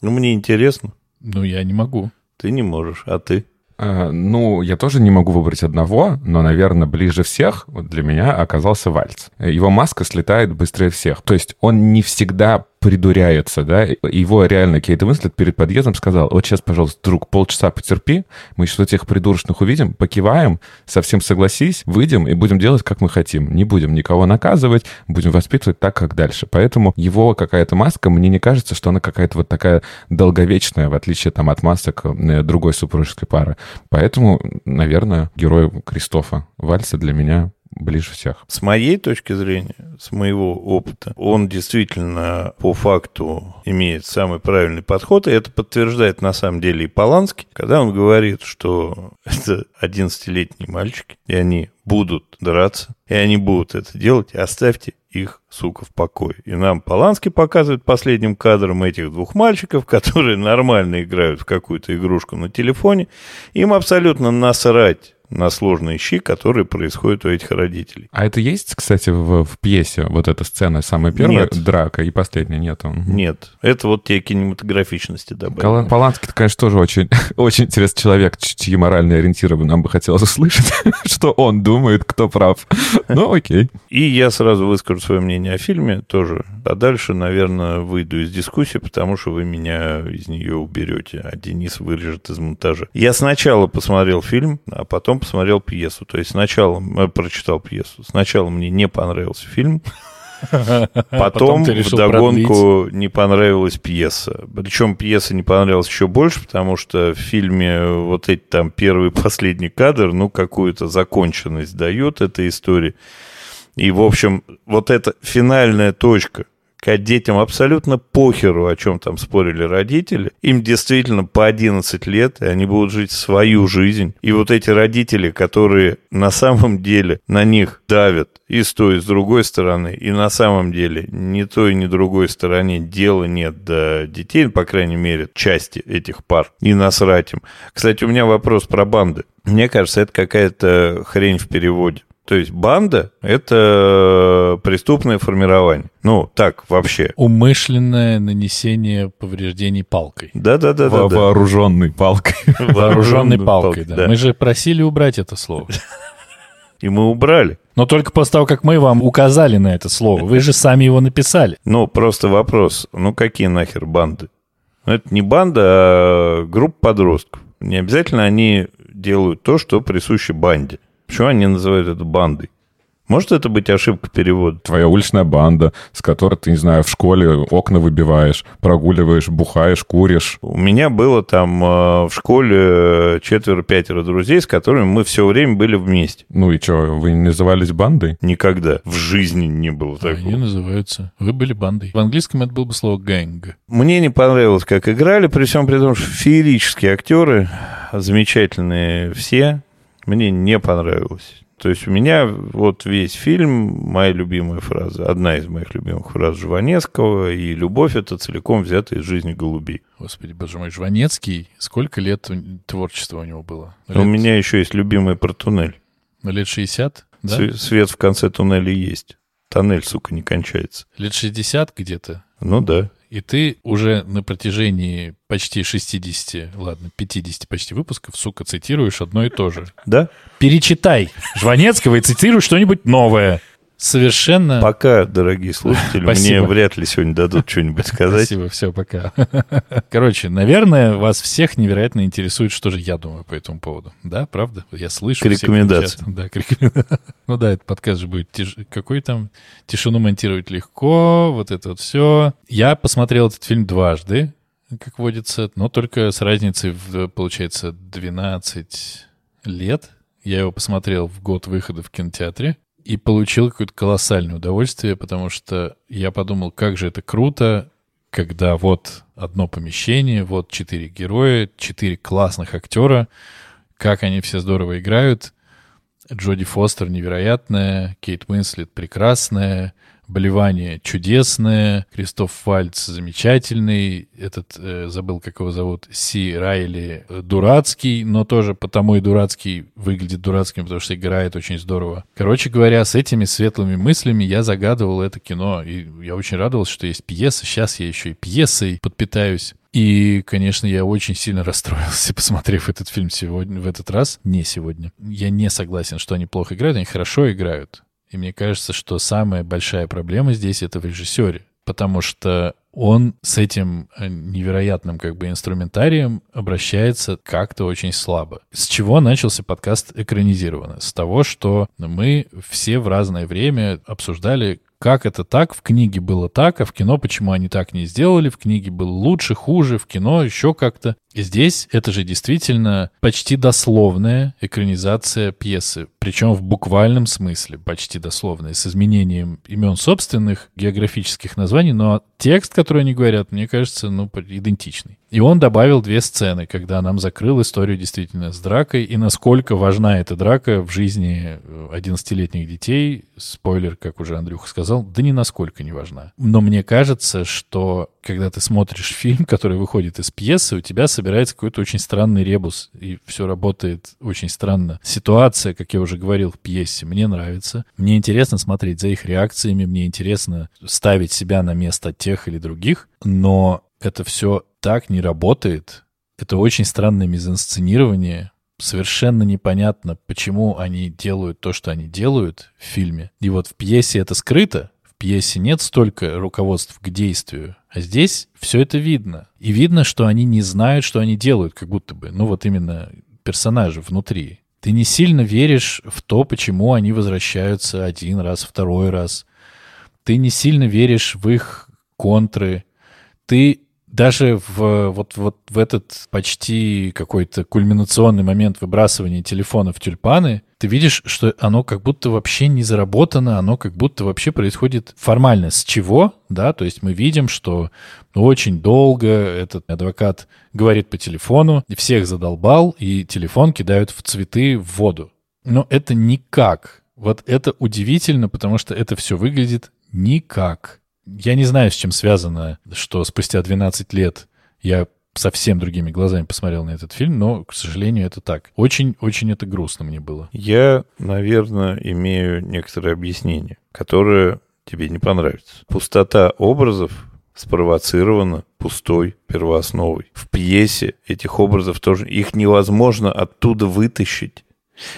Ну, мне интересно. Ну, я не могу. Ты не можешь, а ты? А, ну, я тоже не могу выбрать одного, но, наверное, ближе всех вот для меня оказался Вальц. Его маска слетает быстрее всех. То есть он не всегда придуряется, да, его реально Кейт Уинслет перед подъездом сказал, вот сейчас, пожалуйста, друг, полчаса потерпи, мы сейчас этих придурочных увидим, покиваем, совсем согласись, выйдем и будем делать, как мы хотим. Не будем никого наказывать, будем воспитывать так, как дальше. Поэтому его какая-то маска, мне не кажется, что она какая-то вот такая долговечная, в отличие там от масок э, другой супружеской пары. Поэтому, наверное, герой Кристофа Вальса для меня ближе всех. С моей точки зрения, с моего опыта, он действительно по факту имеет самый правильный подход, и это подтверждает на самом деле и Поланский, когда он говорит, что это 11-летние мальчики, и они будут драться, и они будут это делать, оставьте их, сука, в покое. И нам Поланский показывает последним кадром этих двух мальчиков, которые нормально играют в какую-то игрушку на телефоне. Им абсолютно насрать на сложные щи, которые происходят у этих родителей. А это есть, кстати, в, в пьесе вот эта сцена, самая первая Нет. драка и последняя нету? Мгм. Нет, это вот те кинематографичности добавили. Поланский, конечно, тоже очень, [LAUGHS] очень интересный человек, чьи моральные ориентиры нам бы хотелось услышать, [LAUGHS] что он думает, кто прав. [LAUGHS] Ну, окей. И я сразу выскажу свое мнение о фильме тоже. А дальше, наверное, выйду из дискуссии, потому что вы меня из нее уберете, а Денис вырежет из монтажа. Я сначала посмотрел фильм, а потом посмотрел пьесу. То есть сначала э, прочитал пьесу. Сначала мне не понравился фильм, [LAUGHS] Потом решил вдогонку не понравилась пьеса. Причем пьеса не понравилась еще больше, потому что в фильме вот эти там первый и последний кадр, ну, какую-то законченность дает этой истории. И, в общем, вот эта финальная точка, когда детям абсолютно похеру, о чем там спорили родители. Им действительно по 11 лет, и они будут жить свою жизнь. И вот эти родители, которые на самом деле на них давят и с той, и с другой стороны, и на самом деле ни той, ни другой стороне дела нет до детей, по крайней мере, части этих пар, и насрать им. Кстати, у меня вопрос про банды. Мне кажется, это какая-то хрень в переводе. То есть банда — это преступное формирование. Ну, так, вообще. Умышленное нанесение повреждений палкой. Да-да-да. Во- Вооруженный палкой. Вооруженной палкой, [LAUGHS] да. Мы же просили убрать это слово. [LAUGHS] И мы убрали. Но только после того, как мы вам указали на это слово. Вы же сами его написали. Ну, просто вопрос. Ну, какие нахер банды? Ну, это не банда, а группа подростков. Не обязательно они делают то, что присуще банде. Почему они называют это бандой? Может это быть ошибка перевода? Твоя уличная банда, с которой ты, не знаю, в школе окна выбиваешь, прогуливаешь, бухаешь, куришь. У меня было там э, в школе э, четверо-пятеро друзей, с которыми мы все время были вместе. Ну и что, вы не назывались бандой? Никогда в жизни не было Они такого. называются. Вы были бандой. В английском это было бы слово гэнг. Мне не понравилось, как играли, при всем при том, что феерические актеры, замечательные все, мне не понравилось. То есть у меня вот весь фильм, моя любимая фраза, одна из моих любимых фраз Жванецкого, и «Любовь — это целиком взята из жизни голубей». Господи, боже мой, Жванецкий. Сколько лет творчества у него было? У меня еще есть любимый про туннель. Ну, лет 60, да? Св- Свет в конце туннеля есть. Тоннель, сука, не кончается. Лет 60 где-то. Ну да. И ты уже на протяжении почти 60, ладно, 50 почти выпусков, сука, цитируешь одно и то же. Да? Перечитай Жванецкого и цитируй что-нибудь новое. Совершенно... Пока, дорогие слушатели, мне Спасибо. вряд ли сегодня дадут что-нибудь [LAUGHS] сказать. Спасибо, все, пока. [LAUGHS] Короче, наверное, вас всех невероятно интересует, что же я думаю по этому поводу. Да, правда? Я слышу. К часто. Да, к рекомендации. [LAUGHS] Ну да, этот подкаст же будет... тиш- Какой там? Тишину монтировать легко, вот это вот все. Я посмотрел этот фильм дважды, как водится, но только с разницей, в, получается, 12 лет. Я его посмотрел в год выхода в кинотеатре и получил какое-то колоссальное удовольствие, потому что я подумал, как же это круто, когда вот одно помещение, вот четыре героя, четыре классных актера, как они все здорово играют. Джоди Фостер невероятная, Кейт Уинслет прекрасная, Болевание чудесное, Кристоф Вальц замечательный, этот, э, забыл, как его зовут, Си Райли э, дурацкий, но тоже потому и дурацкий выглядит дурацким, потому что играет очень здорово. Короче говоря, с этими светлыми мыслями я загадывал это кино, и я очень радовался, что есть пьеса, сейчас я еще и пьесой подпитаюсь. И, конечно, я очень сильно расстроился, [LAUGHS] посмотрев этот фильм сегодня, в этот раз, не сегодня. Я не согласен, что они плохо играют, они хорошо играют. И мне кажется, что самая большая проблема здесь это в режиссере, потому что он с этим э, невероятным как бы инструментарием обращается как-то очень слабо. С чего начался подкаст экранизированно? С того, что мы все в разное время обсуждали, как это так, в книге было так, а в кино почему они так не сделали, в книге было лучше, хуже, в кино еще как-то. Здесь это же действительно почти дословная экранизация пьесы, причем в буквальном смысле, почти дословная, с изменением имен собственных географических названий, но текст, который они говорят, мне кажется, ну, идентичный. И он добавил две сцены, когда нам закрыл историю действительно с дракой, и насколько важна эта драка в жизни 11-летних детей. Спойлер, как уже Андрюха сказал, да ни насколько не важна. Но мне кажется, что когда ты смотришь [LAUGHS] фильм, который выходит из пьесы, у тебя собирается какой-то очень странный ребус, и все работает очень странно. Ситуация, как я уже говорил в пьесе, мне нравится. Мне интересно смотреть за их реакциями, мне интересно ставить себя на место тех или других, но это все так не работает. Это очень странное мизансценирование, совершенно непонятно, почему они делают то, что они делают в фильме. И вот в пьесе это скрыто, в пьесе нет столько руководств к действию, а здесь все это видно. И видно, что они не знают, что они делают, как будто бы. Ну вот именно персонажи внутри. Ты не сильно веришь в то, почему они возвращаются один раз, второй раз. Ты не сильно веришь в их контры. Ты даже в, вот, вот в этот почти какой-то кульминационный момент выбрасывания телефона в тюльпаны, ты видишь, что оно как будто вообще не заработано, оно как будто вообще происходит формально. С чего? Да, то есть мы видим, что очень долго этот адвокат говорит по телефону, всех задолбал, и телефон кидают в цветы в воду. Но это никак. Вот это удивительно, потому что это все выглядит никак. Я не знаю, с чем связано, что спустя 12 лет я совсем другими глазами посмотрел на этот фильм, но, к сожалению, это так. Очень-очень это грустно мне было. Я, наверное, имею некоторое объяснение, которое тебе не понравится. Пустота образов спровоцирована пустой первоосновой. В пьесе этих образов тоже, их невозможно оттуда вытащить.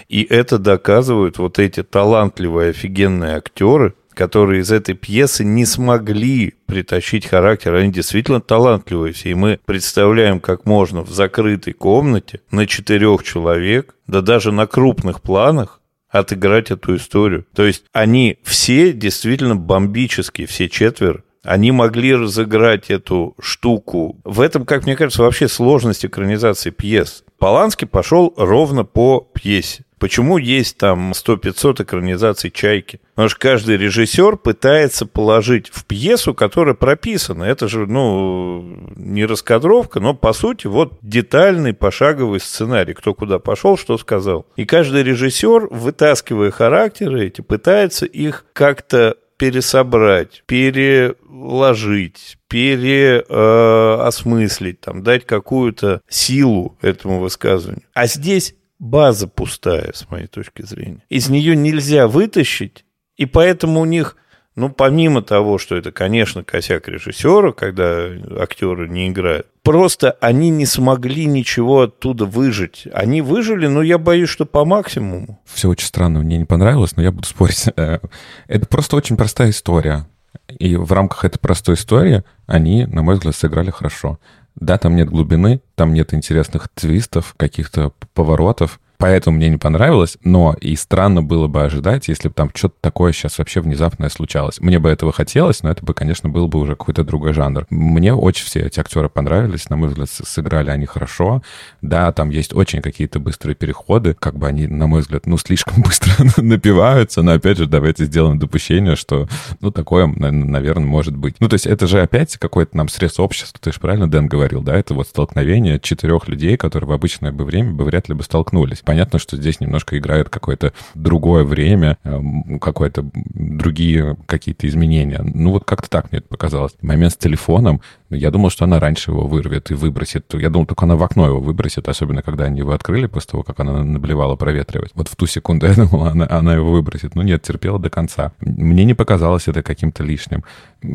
И это доказывают вот эти талантливые, офигенные актеры, которые из этой пьесы не смогли притащить характер. Они действительно талантливые все. И мы представляем, как можно в закрытой комнате на четырех человек, да даже на крупных планах, отыграть эту историю. То есть они все действительно бомбические, все четверо. Они могли разыграть эту штуку. В этом, как мне кажется, вообще сложность экранизации пьес. Поланский пошел ровно по пьесе. Почему есть там 100-500 экранизаций «Чайки»? Потому что каждый режиссер пытается положить в пьесу, которая прописана. Это же, ну, не раскадровка, но, по сути, вот детальный пошаговый сценарий. Кто куда пошел, что сказал. И каждый режиссер, вытаскивая характеры эти, пытается их как-то пересобрать, переложить, переосмыслить, э, там, дать какую-то силу этому высказыванию. А здесь база пустая, с моей точки зрения. Из нее нельзя вытащить, и поэтому у них, ну, помимо того, что это, конечно, косяк режиссера, когда актеры не играют, просто они не смогли ничего оттуда выжить. Они выжили, но я боюсь, что по максимуму. Все очень странно, мне не понравилось, но я буду спорить. [LAUGHS] Э, это просто очень простая история. И в рамках этой простой истории они, на мой взгляд, сыграли хорошо. Да, там нет глубины, там нет интересных твистов, каких-то поворотов, поэтому мне не понравилось, но и странно было бы ожидать, если бы там что-то такое сейчас вообще внезапное случалось. Мне бы этого хотелось, но это бы, конечно, был бы уже какой-то другой жанр. Мне очень все эти актеры понравились, на мой взгляд, сыграли они хорошо. Да, там есть очень какие-то быстрые переходы, как бы они, на мой взгляд, ну, слишком [LAUGHS] быстро [LAUGHS] напиваются, но, опять же, давайте сделаем допущение, что, ну, такое, наверное, может быть. Ну, то есть это же опять какой-то нам срез общества, ты же правильно, Дэн, говорил, да, это вот столкновение четырех людей, которые в обычное бы время бы вряд ли бы столкнулись понятно, что здесь немножко играет какое-то другое время, эм, какое-то другие какие-то изменения. Ну, вот как-то так мне это показалось. Момент с телефоном, я думал, что она раньше его вырвет и выбросит. Я думал, только она в окно его выбросит, особенно когда они его открыли после того, как она наблевала проветривать. Вот в ту секунду [LAUGHS] я думал, она, она его выбросит. Но нет, терпела до конца. Мне не показалось это каким-то лишним.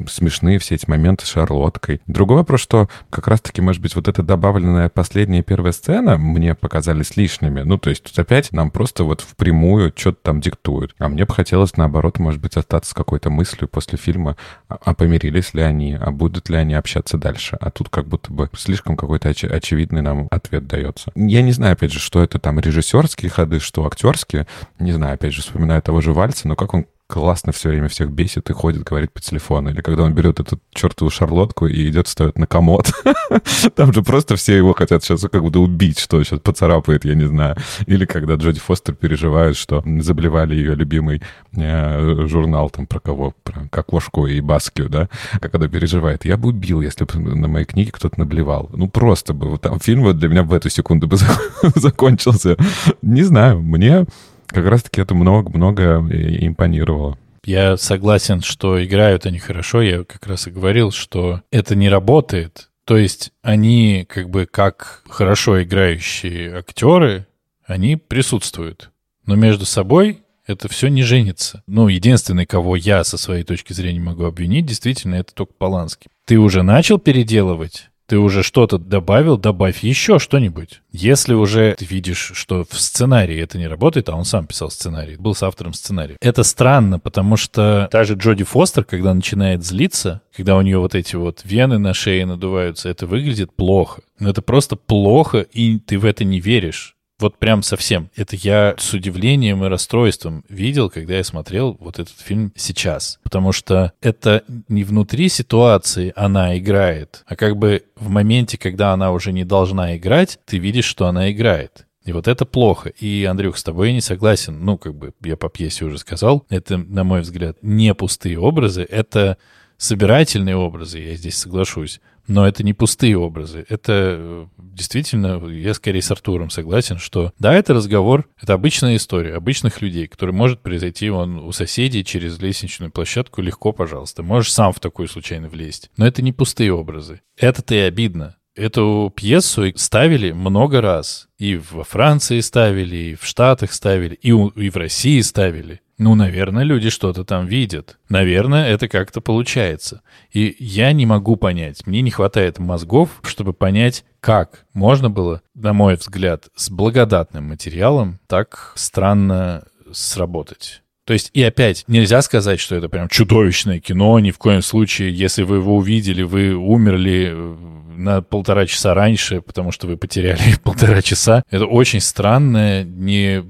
Смешные все эти моменты с Шарлоткой. Другой вопрос, что как раз-таки, может быть, вот эта добавленная последняя первая сцена мне показались лишними. Ну, то есть тут опять нам просто вот впрямую что-то там диктуют. А мне бы хотелось, наоборот, может быть, остаться с какой-то мыслью после фильма, а, а помирились ли они, а будут ли они общаться дальше. А тут как будто бы слишком какой-то оч- очевидный нам ответ дается. Я не знаю, опять же, что это там режиссерские ходы, что актерские. Не знаю, опять же, вспоминаю того же Вальца, но как он классно все время всех бесит и ходит, говорит по телефону. Или когда он берет эту чертову шарлотку и идет ставит на комод. [LAUGHS] Там же просто все его хотят сейчас как бы убить, что сейчас поцарапает, я не знаю. Или когда Джоди Фостер переживает, что заблевали ее любимый э, журнал там про кого? Про Кокошку и Баскию, да? Как она переживает. Я бы убил, если бы на моей книге кто-то наблевал. Ну, просто бы. Там фильм вот для меня в эту секунду бы [LAUGHS] закончился. Не знаю, мне как раз-таки это много-много импонировало. Я согласен, что играют они хорошо. Я как раз и говорил, что это не работает. То есть они как бы как хорошо играющие актеры, они присутствуют. Но между собой это все не женится. Ну, единственный, кого я со своей точки зрения могу обвинить, действительно, это только Поланский. Ты уже начал переделывать? Ты уже что-то добавил, добавь еще что-нибудь. Если уже ты видишь, что в сценарии это не работает, а он сам писал сценарий, был с автором сценария. Это странно, потому что та же Джоди Фостер, когда начинает злиться, когда у нее вот эти вот вены на шее надуваются, это выглядит плохо. Но это просто плохо, и ты в это не веришь. Вот прям совсем. Это я с удивлением и расстройством видел, когда я смотрел вот этот фильм сейчас. Потому что это не внутри ситуации она играет, а как бы в моменте, когда она уже не должна играть, ты видишь, что она играет. И вот это плохо. И, Андрюх, с тобой я не согласен. Ну, как бы я по пьесе уже сказал. Это, на мой взгляд, не пустые образы. Это собирательные образы, я здесь соглашусь. Но это не пустые образы. Это э, действительно, я скорее с Артуром согласен, что да, это разговор, это обычная история обычных людей, который может произойти он у соседей через лестничную площадку легко, пожалуйста. Можешь сам в такую случайно влезть. Но это не пустые образы. Это-то и обидно. Эту пьесу ставили много раз. И во Франции ставили, и в Штатах ставили, и, у, и в России ставили. Ну, наверное, люди что-то там видят. Наверное, это как-то получается. И я не могу понять, мне не хватает мозгов, чтобы понять, как можно было, на мой взгляд, с благодатным материалом так странно сработать. То есть, и опять, нельзя сказать, что это прям чудовищное кино, ни в коем случае, если вы его увидели, вы умерли э, на полтора часа раньше, потому что вы потеряли [LAUGHS] полтора часа. Это очень странное, не,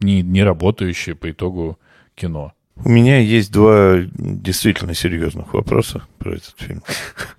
не, не работающее по итогу кино. У меня есть два действительно серьезных вопроса про этот фильм.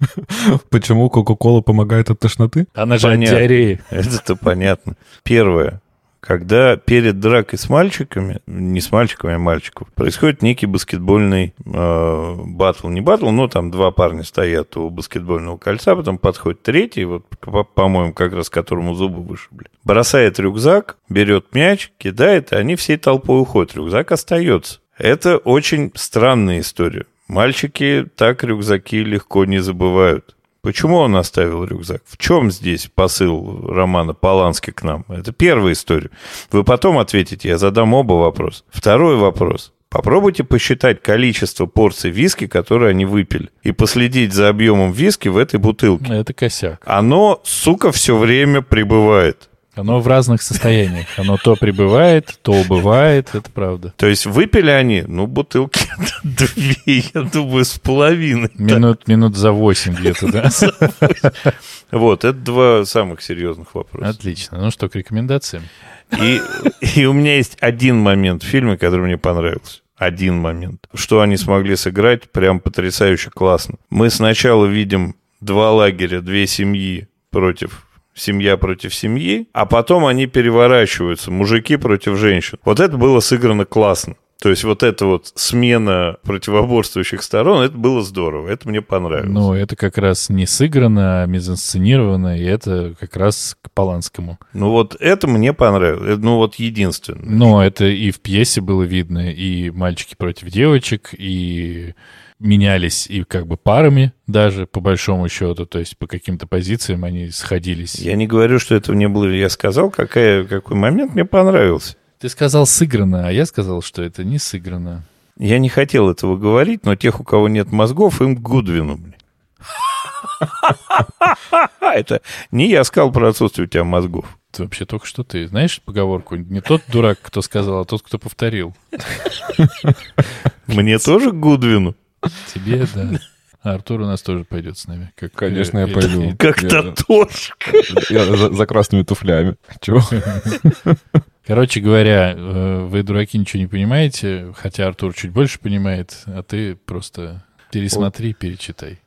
[LAUGHS] Почему Кока-Кола помогает от тошноты? Она же от диареи. Это-то понятно. Первое когда перед дракой с мальчиками, не с мальчиками, а мальчиков, происходит некий баскетбольный э, батл. Не батл, но там два парня стоят у баскетбольного кольца, потом подходит третий, вот, по-моему, как раз которому зубы вышибли. Бросает рюкзак, берет мяч, кидает, и они всей толпой уходят. Рюкзак остается. Это очень странная история. Мальчики так рюкзаки легко не забывают. Почему он оставил рюкзак? В чем здесь посыл романа Полански к нам? Это первая история. Вы потом ответите, я задам оба вопроса. Второй вопрос. Попробуйте посчитать количество порций виски, которые они выпили, и последить за объемом виски в этой бутылке. Это косяк. Оно, сука, все время прибывает. Оно в разных состояниях. Оно то прибывает, то убывает, это правда. То есть выпили они, ну, бутылки [LAUGHS] две, я думаю, с половиной. Минут, минут за восемь где-то, да? Вот, это два самых серьезных вопроса. Отлично. Ну что, к рекомендациям? И, и у меня есть один момент в фильме, который мне понравился. Один момент. Что они смогли сыграть прям потрясающе классно. Мы сначала видим два лагеря, две семьи против семья против семьи, а потом они переворачиваются, мужики против женщин. Вот это было сыграно классно. То есть вот эта вот смена противоборствующих сторон, это было здорово, это мне понравилось. Ну, это как раз не сыграно, а мизансценировано, и это как раз к Поланскому. Ну вот это мне понравилось, ну вот единственное. Ну, это и в пьесе было видно, и мальчики против девочек, и менялись и как бы парами даже, по большому счету, то есть по каким-то позициям они сходились. Я не говорю, что этого не было. Я сказал, какая, какой момент мне понравился. Ты сказал сыграно, а я сказал, что это не сыграно. Я не хотел этого говорить, но тех, у кого нет мозгов, им Гудвину, блин. [LAUGHS] Это не я сказал про отсутствие у тебя мозгов. Ты вообще только что ты знаешь поговорку? Не тот дурак, кто сказал, а тот, кто повторил. Мне тоже Гудвину. Тебе, да. А Артур у нас тоже пойдет с нами. Как, Конечно, я пойду. Как Татошка. [LAUGHS] Я за, за красными туфлями. Чего? [LAUGHS] Короче говоря, э, вы, дураки, ничего не понимаете, хотя Артур чуть больше понимает, а ты просто пересмотри, перечитай.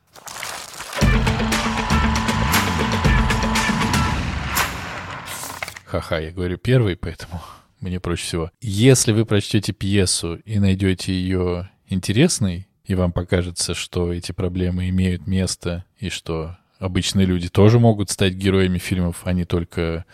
Ха-ха, я говорю первый, поэтому мне проще всего. Если вы прочтете пьесу и найдете ее интересной, и вам покажется, что эти проблемы имеют место, и что обычные люди тоже могут стать героями фильмов, а не только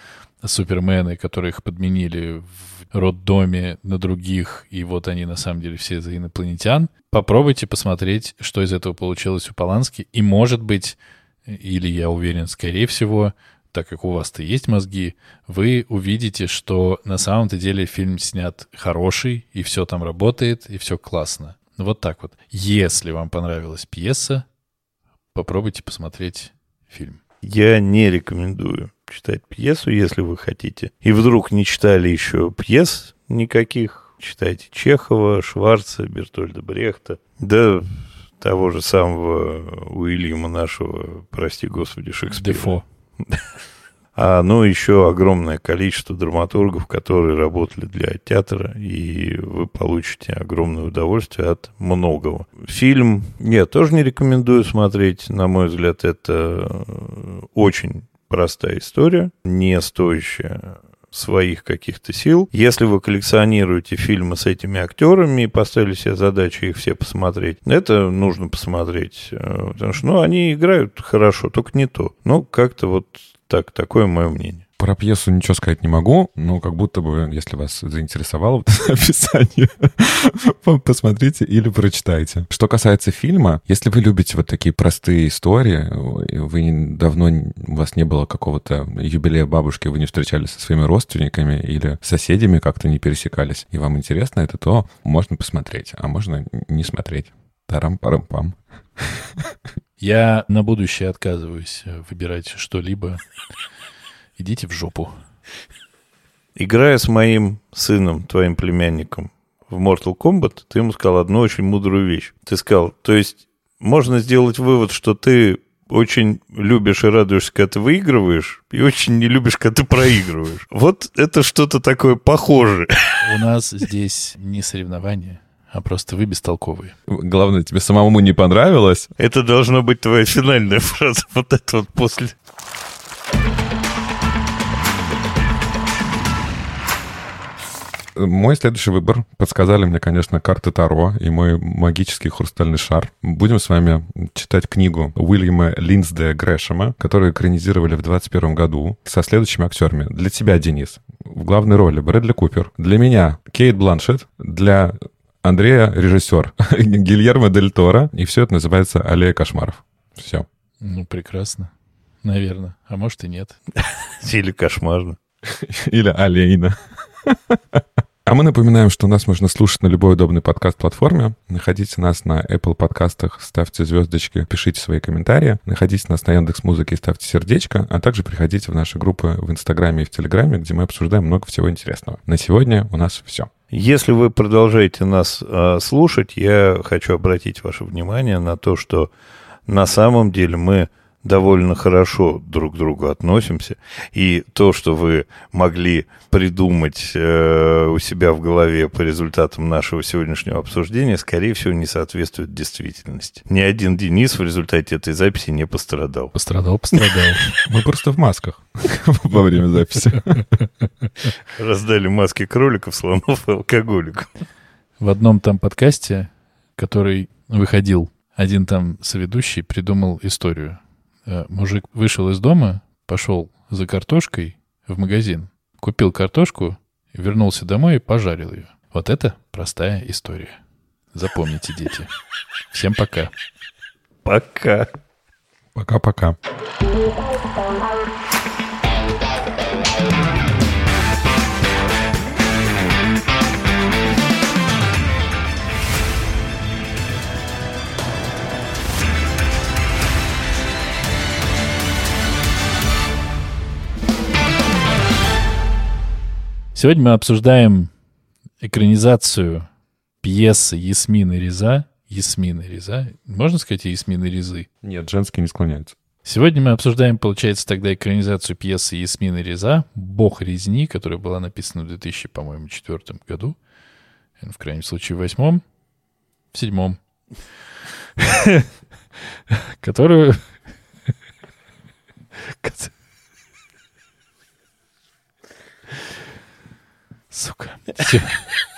супермены, которых подменили в роддоме на других, и вот они на самом деле все за инопланетян. Попробуйте посмотреть, что из этого получилось у Полански, и может быть, или я уверен, скорее всего, так как у вас-то есть мозги, вы увидите, что на самом-то деле фильм снят хороший, и все там работает, и все классно. Вот так вот. Если вам понравилась пьеса, попробуйте посмотреть фильм. Я не рекомендую читать пьесу, если вы хотите. И вдруг не читали еще пьес никаких, читайте Чехова, Шварца, Бертольда Брехта, да того же самого Уильяма нашего, прости господи, Шекспира. Дефо. [LAUGHS] А, ну, еще огромное количество драматургов, которые работали для театра, и вы получите огромное удовольствие от многого. Фильм я тоже не рекомендую смотреть. На мой взгляд, это очень простая история, не стоящая своих каких-то сил. Если вы коллекционируете фильмы с этими актерами и поставили себе задачу их все посмотреть, это нужно посмотреть. э, Потому что, ну, они играют хорошо, только не то. Ну, как-то вот так, такое мое мнение. Про пьесу ничего сказать не могу, но как будто бы, если вас заинтересовало вот [LAUGHS] описание, [LAUGHS] посмотрите или прочитайте. Что касается фильма, если вы любите вот такие простые истории, вы давно, у вас не было какого-то юбилея бабушки, вы не встречались со своими родственниками или соседями как-то не пересекались, и вам интересно это, то можно посмотреть, а можно не смотреть. Тарам-парам-пам. [LAUGHS] Я на будущее отказываюсь э, выбирать что-либо. [LAUGHS] Идите в жопу. Играя с моим сыном, твоим племянником, в Mortal Kombat, ты ему сказал одну очень мудрую вещь. Ты сказал, то есть можно сделать вывод, что ты очень любишь и радуешься, когда ты выигрываешь, и очень не любишь, когда ты проигрываешь. Вот это что-то такое похожее. У нас здесь не соревнования, а просто вы бестолковые. Главное, тебе самому не понравилось, Это должна быть твоя финальная фраза. [LAUGHS] Вот это вот после. Мой следующий выбор подсказали мне, конечно, карты Таро и мой магический хрустальный шар. Будем с вами читать книгу Уильяма Линсде Грэшема, которую экранизировали в 2021 году со следующими актерами. Для тебя, Денис, в главной роли Брэдли Купер. Для меня Кейт Бланшет. Для Андрея режиссер [LAUGHS] Гильермо Дель Торо. И все это называется «Аллея кошмаров». Все. Ну, прекрасно. Наверное. А может и нет. [LAUGHS] Или кошмарно. Или «Алейна». [LAUGHS] А мы напоминаем, что нас можно слушать на любой удобной подкаст-платформе. Находите нас на Apple подкастах, ставьте звездочки, пишите свои комментарии. Находите нас на Яндекс Музыке и ставьте сердечко, а также приходите в наши группы в Инстаграме и в Телеграме, где мы обсуждаем много всего интересного. На сегодня у нас все. Если вы продолжаете нас э, слушать, я хочу обратить ваше внимание на то, что на самом деле мы довольно хорошо друг к другу относимся. И то, что вы могли придумать э, у себя в голове по результатам нашего сегодняшнего обсуждения, скорее всего, не соответствует действительности. Ни один Денис в результате этой записи не пострадал. Пострадал, пострадал. Мы просто в масках [LAUGHS] во время записи. [LAUGHS] Раздали маски кроликов, слонов и алкоголиков. В одном там подкасте, который выходил, один там соведущий придумал историю. Э, Мужик вышел из дома, пошел за картошкой в магазин, купил картошку, вернулся домой и пожарил ее. Вот это простая история. Запомните, дети. Всем пока. Пока. Пока-пока. Сегодня мы обсуждаем экранизацию пьесы Ясмины Реза. Ясмины Реза. Можно сказать Ясмины Резы? Нет, женские не склоняются. Сегодня мы обсуждаем, получается, тогда экранизацию пьесы Ясмины Реза «Бог резни», которая была написана в 2000, по-моему, четвертом году. В крайнем случае, в восьмом. В седьмом. [LAUGHS] Которую... [LAUGHS] Zucker. [LAUGHS]